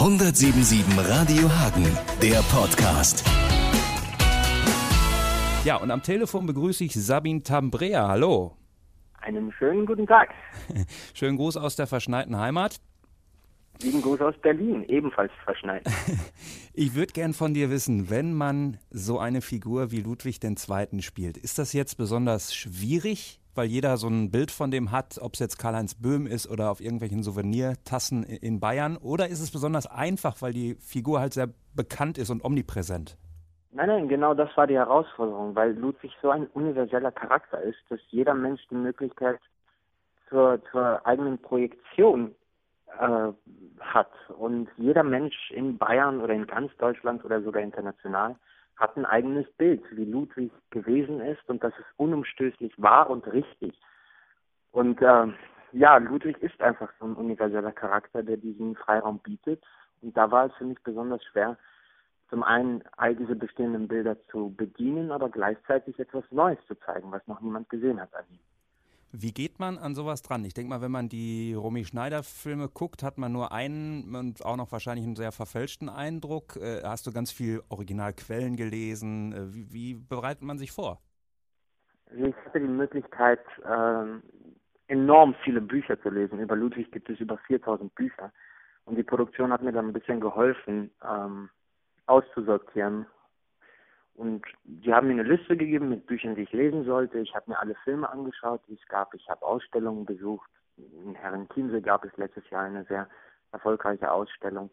177 Radio Hagen, der Podcast. Ja, und am Telefon begrüße ich Sabine Tambrea. Hallo. Einen schönen guten Tag. Schönen Gruß aus der verschneiten Heimat. Lieben Gruß aus Berlin, ebenfalls verschneit. Ich würde gern von dir wissen, wenn man so eine Figur wie Ludwig II. spielt, ist das jetzt besonders schwierig, weil jeder so ein Bild von dem hat, ob es jetzt Karl-Heinz Böhm ist oder auf irgendwelchen Souvenirtassen in Bayern? Oder ist es besonders einfach, weil die Figur halt sehr bekannt ist und omnipräsent? Nein, nein, genau das war die Herausforderung, weil Ludwig so ein universeller Charakter ist, dass jeder Mensch die Möglichkeit zur, zur eigenen Projektion äh, hat. Und jeder Mensch in Bayern oder in ganz Deutschland oder sogar international hat ein eigenes Bild, wie Ludwig gewesen ist und das ist unumstößlich wahr und richtig. Und äh, ja, Ludwig ist einfach so ein universeller Charakter, der diesen Freiraum bietet. Und da war es für mich besonders schwer, zum einen all diese bestehenden Bilder zu bedienen, aber gleichzeitig etwas Neues zu zeigen, was noch niemand gesehen hat an ihm. Wie geht man an sowas dran? Ich denke mal, wenn man die Romy Schneider-Filme guckt, hat man nur einen und auch noch wahrscheinlich einen sehr verfälschten Eindruck. Äh, hast du ganz viel Originalquellen gelesen? Äh, wie, wie, bereitet man sich vor? Also ich hatte die Möglichkeit, äh, enorm viele Bücher zu lesen. Über Ludwig gibt es über 4000 Bücher. Und die Produktion hat mir dann ein bisschen geholfen, ähm, auszusortieren. Und die haben mir eine Liste gegeben mit Büchern, die ich lesen sollte. Ich habe mir alle Filme angeschaut, die es gab. Ich habe Ausstellungen besucht. In Herrenchiemsee gab es letztes Jahr eine sehr erfolgreiche Ausstellung.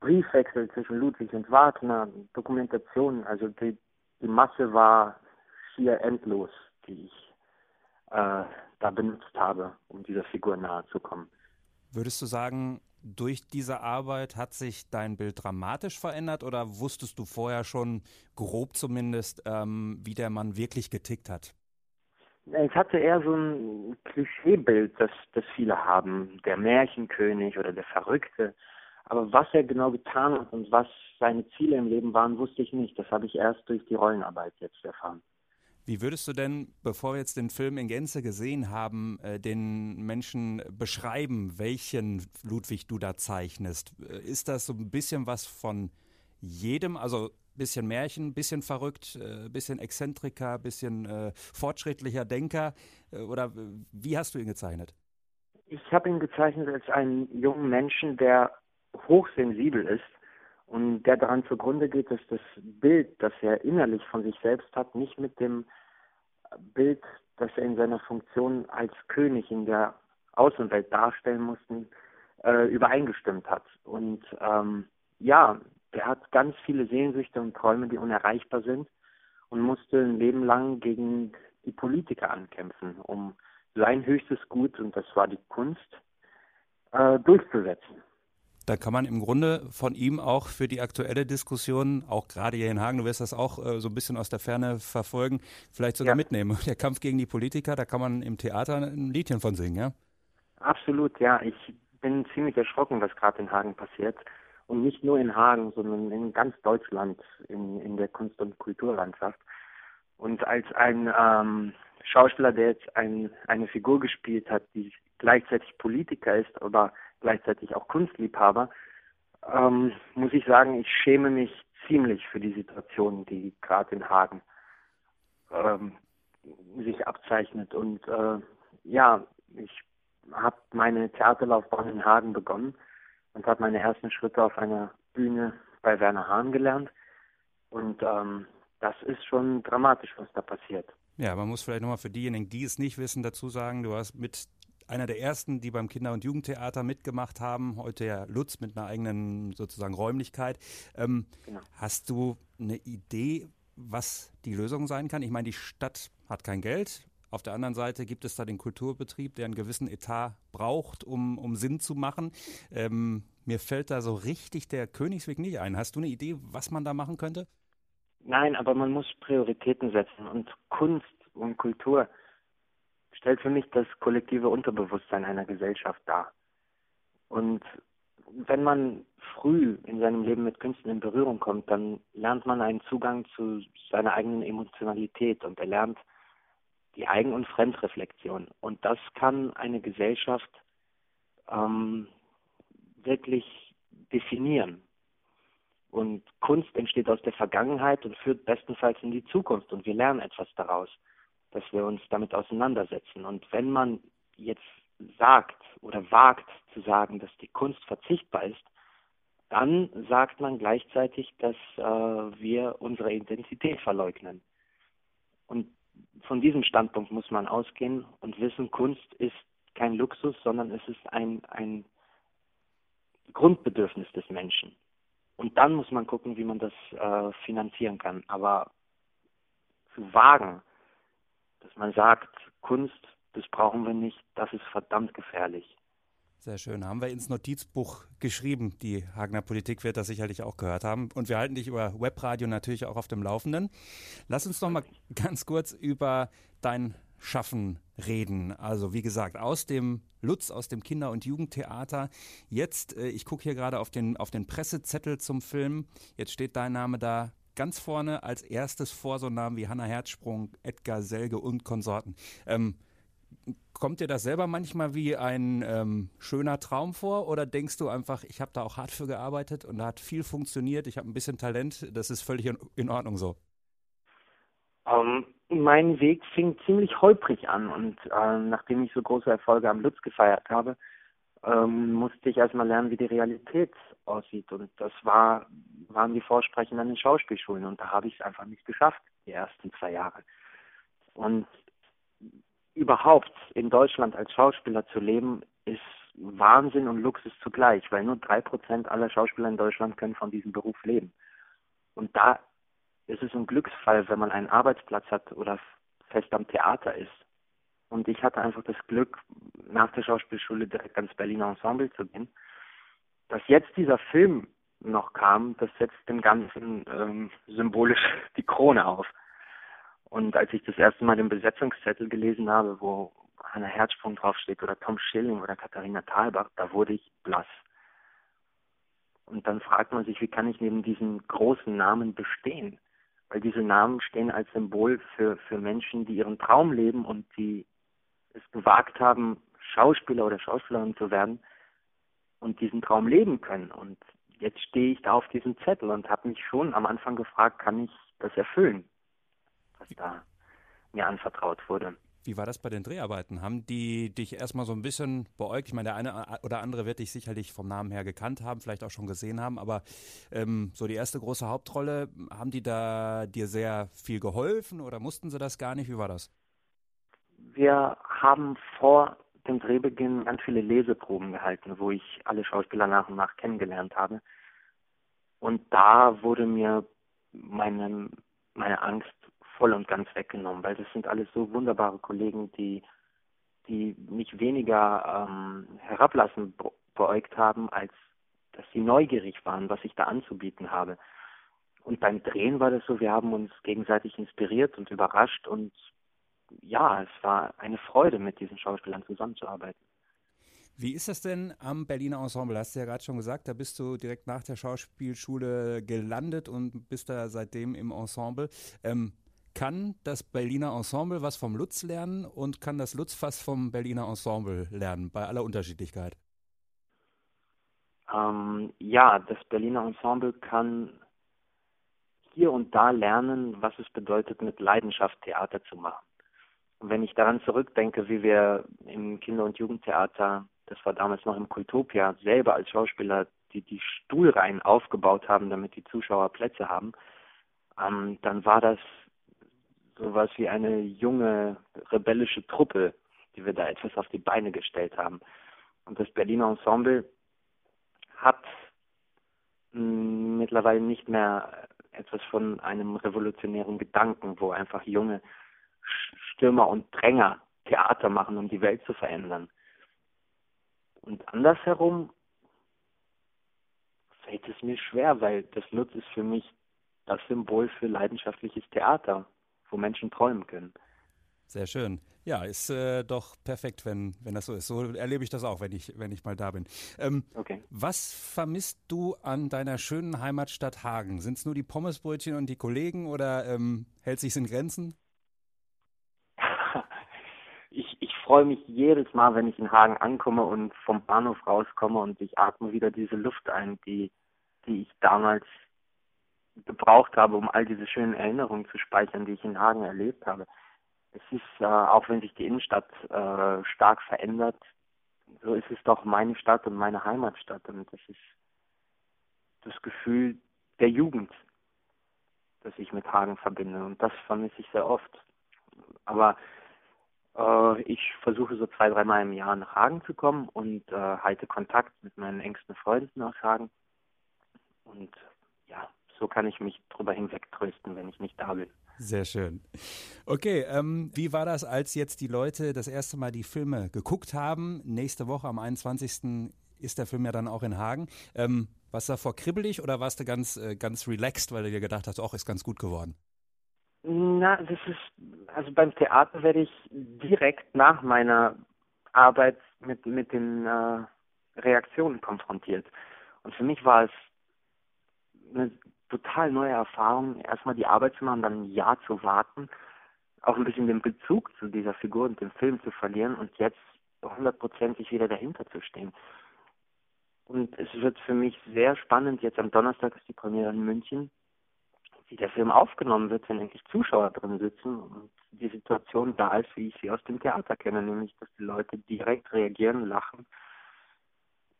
Briefwechsel zwischen Ludwig und Wagner, Dokumentationen. Also die, die Masse war schier endlos, die ich äh, da benutzt habe, um dieser Figur nahe zu kommen. Würdest du sagen, durch diese Arbeit hat sich dein Bild dramatisch verändert oder wusstest du vorher schon, grob zumindest, ähm, wie der Mann wirklich getickt hat? Ich hatte eher so ein Klischeebild, das, das viele haben, der Märchenkönig oder der Verrückte. Aber was er genau getan hat und was seine Ziele im Leben waren, wusste ich nicht. Das habe ich erst durch die Rollenarbeit jetzt erfahren. Wie würdest du denn, bevor wir jetzt den Film in Gänze gesehen haben, äh, den Menschen beschreiben, welchen Ludwig du da zeichnest? Äh, ist das so ein bisschen was von jedem, also ein bisschen Märchen, ein bisschen verrückt, ein äh, bisschen Exzentriker, ein bisschen fortschrittlicher Denker? Oder wie hast du ihn gezeichnet? Ich habe ihn gezeichnet als einen jungen Menschen, der hochsensibel ist und der daran zugrunde geht, dass das Bild, das er innerlich von sich selbst hat, nicht mit dem Bild, das er in seiner Funktion als König in der Außenwelt darstellen musste, äh, übereingestimmt hat. Und ähm, ja, er hat ganz viele Sehnsüchte und Träume, die unerreichbar sind und musste ein Leben lang gegen die Politiker ankämpfen, um sein höchstes Gut, und das war die Kunst, äh, durchzusetzen. Da kann man im Grunde von ihm auch für die aktuelle Diskussion, auch gerade hier in Hagen, du wirst das auch äh, so ein bisschen aus der Ferne verfolgen, vielleicht sogar ja. mitnehmen. Der Kampf gegen die Politiker, da kann man im Theater ein Liedchen von singen, ja? Absolut, ja. Ich bin ziemlich erschrocken, was gerade in Hagen passiert. Und nicht nur in Hagen, sondern in ganz Deutschland, in, in der Kunst- und Kulturlandschaft. Und als ein ähm, Schauspieler, der jetzt ein, eine Figur gespielt hat, die gleichzeitig Politiker ist, aber gleichzeitig auch Kunstliebhaber, ähm, muss ich sagen, ich schäme mich ziemlich für die Situation, die gerade in Hagen ähm, sich abzeichnet. Und äh, ja, ich habe meine Theaterlaufbahn in Hagen begonnen und habe meine ersten Schritte auf einer Bühne bei Werner Hahn gelernt. Und ähm, das ist schon dramatisch, was da passiert. Ja, man muss vielleicht nochmal für diejenigen, die es nicht wissen, dazu sagen, du hast mit einer der ersten, die beim Kinder- und Jugendtheater mitgemacht haben, heute ja Lutz mit einer eigenen sozusagen Räumlichkeit. Ähm, genau. Hast du eine Idee, was die Lösung sein kann? Ich meine, die Stadt hat kein Geld. Auf der anderen Seite gibt es da den Kulturbetrieb, der einen gewissen Etat braucht, um, um Sinn zu machen. Ähm, mir fällt da so richtig der Königsweg nicht ein. Hast du eine Idee, was man da machen könnte? Nein, aber man muss Prioritäten setzen und Kunst und Kultur stellt für mich das kollektive Unterbewusstsein einer Gesellschaft dar. Und wenn man früh in seinem Leben mit Künsten in Berührung kommt, dann lernt man einen Zugang zu seiner eigenen Emotionalität und er lernt die Eigen- und Fremdreflexion. Und das kann eine Gesellschaft ähm, wirklich definieren. Und Kunst entsteht aus der Vergangenheit und führt bestenfalls in die Zukunft und wir lernen etwas daraus, dass wir uns damit auseinandersetzen. Und wenn man jetzt sagt oder wagt zu sagen, dass die Kunst verzichtbar ist, dann sagt man gleichzeitig, dass äh, wir unsere Identität verleugnen. Und von diesem Standpunkt muss man ausgehen und wissen, Kunst ist kein Luxus, sondern es ist ein, ein Grundbedürfnis des Menschen. Und dann muss man gucken, wie man das äh, finanzieren kann. Aber zu wagen, dass man sagt, Kunst, das brauchen wir nicht, das ist verdammt gefährlich. Sehr schön. Haben wir ins Notizbuch geschrieben. Die Hagener Politik wird das sicherlich auch gehört haben. Und wir halten dich über Webradio natürlich auch auf dem Laufenden. Lass uns noch mal ganz kurz über dein Schaffen reden. Also wie gesagt, aus dem Lutz, aus dem Kinder- und Jugendtheater. Jetzt, äh, ich gucke hier gerade auf den, auf den Pressezettel zum Film. Jetzt steht dein Name da ganz vorne als erstes vor so Namen wie Hannah Herzsprung, Edgar Selge und Konsorten. Ähm, kommt dir das selber manchmal wie ein ähm, schöner Traum vor oder denkst du einfach, ich habe da auch hart für gearbeitet und da hat viel funktioniert, ich habe ein bisschen Talent, das ist völlig in, in Ordnung so? Ähm, mein Weg fing ziemlich holprig an und äh, nachdem ich so große Erfolge am Lutz gefeiert habe, ähm, musste ich erstmal lernen, wie die Realität aussieht. Und das war, waren die Vorsprechen an den Schauspielschulen und da habe ich es einfach nicht geschafft, die ersten zwei Jahre. Und überhaupt in Deutschland als Schauspieler zu leben, ist Wahnsinn und Luxus zugleich, weil nur drei Prozent aller Schauspieler in Deutschland können von diesem Beruf leben. Und da ist es ein Glücksfall, wenn man einen Arbeitsplatz hat oder fest am Theater ist. Und ich hatte einfach das Glück, nach der Schauspielschule direkt ans Berliner Ensemble zu gehen. Dass jetzt dieser Film noch kam, das setzt dem Ganzen ähm, symbolisch die Krone auf. Und als ich das erste Mal den Besetzungszettel gelesen habe, wo Hannah Herzsprung draufsteht oder Tom Schilling oder Katharina Thalbach, da wurde ich blass. Und dann fragt man sich, wie kann ich neben diesen großen Namen bestehen? Weil diese Namen stehen als Symbol für, für Menschen, die ihren Traum leben und die es gewagt haben, Schauspieler oder Schauspielerin zu werden und diesen Traum leben können. Und jetzt stehe ich da auf diesem Zettel und habe mich schon am Anfang gefragt, kann ich das erfüllen, was da mir anvertraut wurde. Wie war das bei den Dreharbeiten? Haben die dich erstmal so ein bisschen beäugt? Ich meine, der eine oder andere wird dich sicherlich vom Namen her gekannt haben, vielleicht auch schon gesehen haben, aber ähm, so die erste große Hauptrolle, haben die da dir sehr viel geholfen oder mussten sie das gar nicht? Wie war das? Wir haben vor dem Drehbeginn ganz viele Leseproben gehalten, wo ich alle Schauspieler nach und nach kennengelernt habe. Und da wurde mir meine, meine Angst voll und ganz weggenommen, weil das sind alles so wunderbare Kollegen, die, die mich weniger ähm, herablassen beäugt haben, als dass sie neugierig waren, was ich da anzubieten habe. Und beim Drehen war das so, wir haben uns gegenseitig inspiriert und überrascht und ja, es war eine Freude, mit diesen Schauspielern zusammenzuarbeiten. Wie ist das denn am Berliner Ensemble? Hast du ja gerade schon gesagt, da bist du direkt nach der Schauspielschule gelandet und bist da seitdem im Ensemble. Ähm, kann das Berliner Ensemble was vom Lutz lernen und kann das Lutz was vom Berliner Ensemble lernen, bei aller Unterschiedlichkeit? Ähm, ja, das Berliner Ensemble kann hier und da lernen, was es bedeutet, mit Leidenschaft Theater zu machen. Wenn ich daran zurückdenke, wie wir im Kinder- und Jugendtheater, das war damals noch im Kultopia, selber als Schauspieler die, die Stuhlreihen aufgebaut haben, damit die Zuschauer Plätze haben, ähm, dann war das sowas wie eine junge rebellische Truppe, die wir da etwas auf die Beine gestellt haben. Und das Berliner Ensemble hat mh, mm, mittlerweile nicht mehr etwas von einem revolutionären Gedanken, wo einfach junge Stürmer und Dränger Theater machen, um die Welt zu verändern. Und andersherum fällt es mir schwer, weil das Lutz ist für mich das Symbol für leidenschaftliches Theater wo Menschen träumen können. Sehr schön. Ja, ist äh, doch perfekt, wenn, wenn das so ist. So erlebe ich das auch, wenn ich, wenn ich mal da bin. Ähm, okay. Was vermisst du an deiner schönen Heimatstadt Hagen? Sind es nur die Pommesbrötchen und die Kollegen oder ähm, hält sich in Grenzen? ich, ich freue mich jedes Mal, wenn ich in Hagen ankomme und vom Bahnhof rauskomme und ich atme wieder diese Luft ein, die, die ich damals gebraucht habe, um all diese schönen Erinnerungen zu speichern, die ich in Hagen erlebt habe. Es ist, äh, auch wenn sich die Innenstadt äh, stark verändert, so ist es doch meine Stadt und meine Heimatstadt und das ist das Gefühl der Jugend, das ich mit Hagen verbinde und das vermisse ich sehr oft. Aber äh, ich versuche so zwei, dreimal im Jahr nach Hagen zu kommen und äh, halte Kontakt mit meinen engsten Freunden aus Hagen und ja, so kann ich mich drüber hinwegtrösten, wenn ich nicht da bin. Sehr schön. Okay, ähm, wie war das, als jetzt die Leute das erste Mal die Filme geguckt haben? Nächste Woche am 21. ist der Film ja dann auch in Hagen. Ähm, warst du davor kribbelig oder warst du ganz, äh, ganz relaxed, weil du dir gedacht hast, auch ist ganz gut geworden? Na, das ist, also beim Theater werde ich direkt nach meiner Arbeit mit, mit den äh, Reaktionen konfrontiert. Und für mich war es eine total neue Erfahrung, erstmal die Arbeit zu machen, dann ein Jahr zu warten, auch ein bisschen den Bezug zu dieser Figur und dem Film zu verlieren und jetzt hundertprozentig wieder dahinter zu stehen. Und es wird für mich sehr spannend, jetzt am Donnerstag ist die Premiere in München, wie der Film aufgenommen wird, wenn endlich Zuschauer drin sitzen und die Situation da ist, wie ich sie aus dem Theater kenne, nämlich dass die Leute direkt reagieren, lachen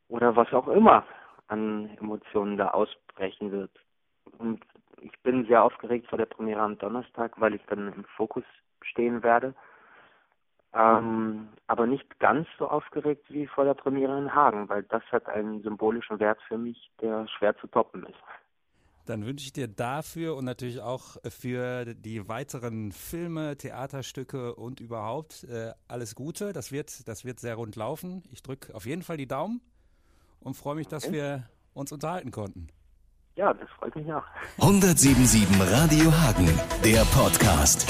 oder was auch immer an Emotionen da ausbrechen wird. Und ich bin sehr aufgeregt vor der Premiere am Donnerstag, weil ich dann im Fokus stehen werde. Ähm, aber nicht ganz so aufgeregt wie vor der Premiere in Hagen, weil das hat einen symbolischen Wert für mich, der schwer zu toppen ist. Dann wünsche ich dir dafür und natürlich auch für die weiteren Filme, Theaterstücke und überhaupt äh, alles Gute. Das wird, das wird sehr rund laufen. Ich drücke auf jeden Fall die Daumen und freue mich, dass wir uns unterhalten konnten. Ja, das freut mich auch. 1077 Radio Hagen, der Podcast.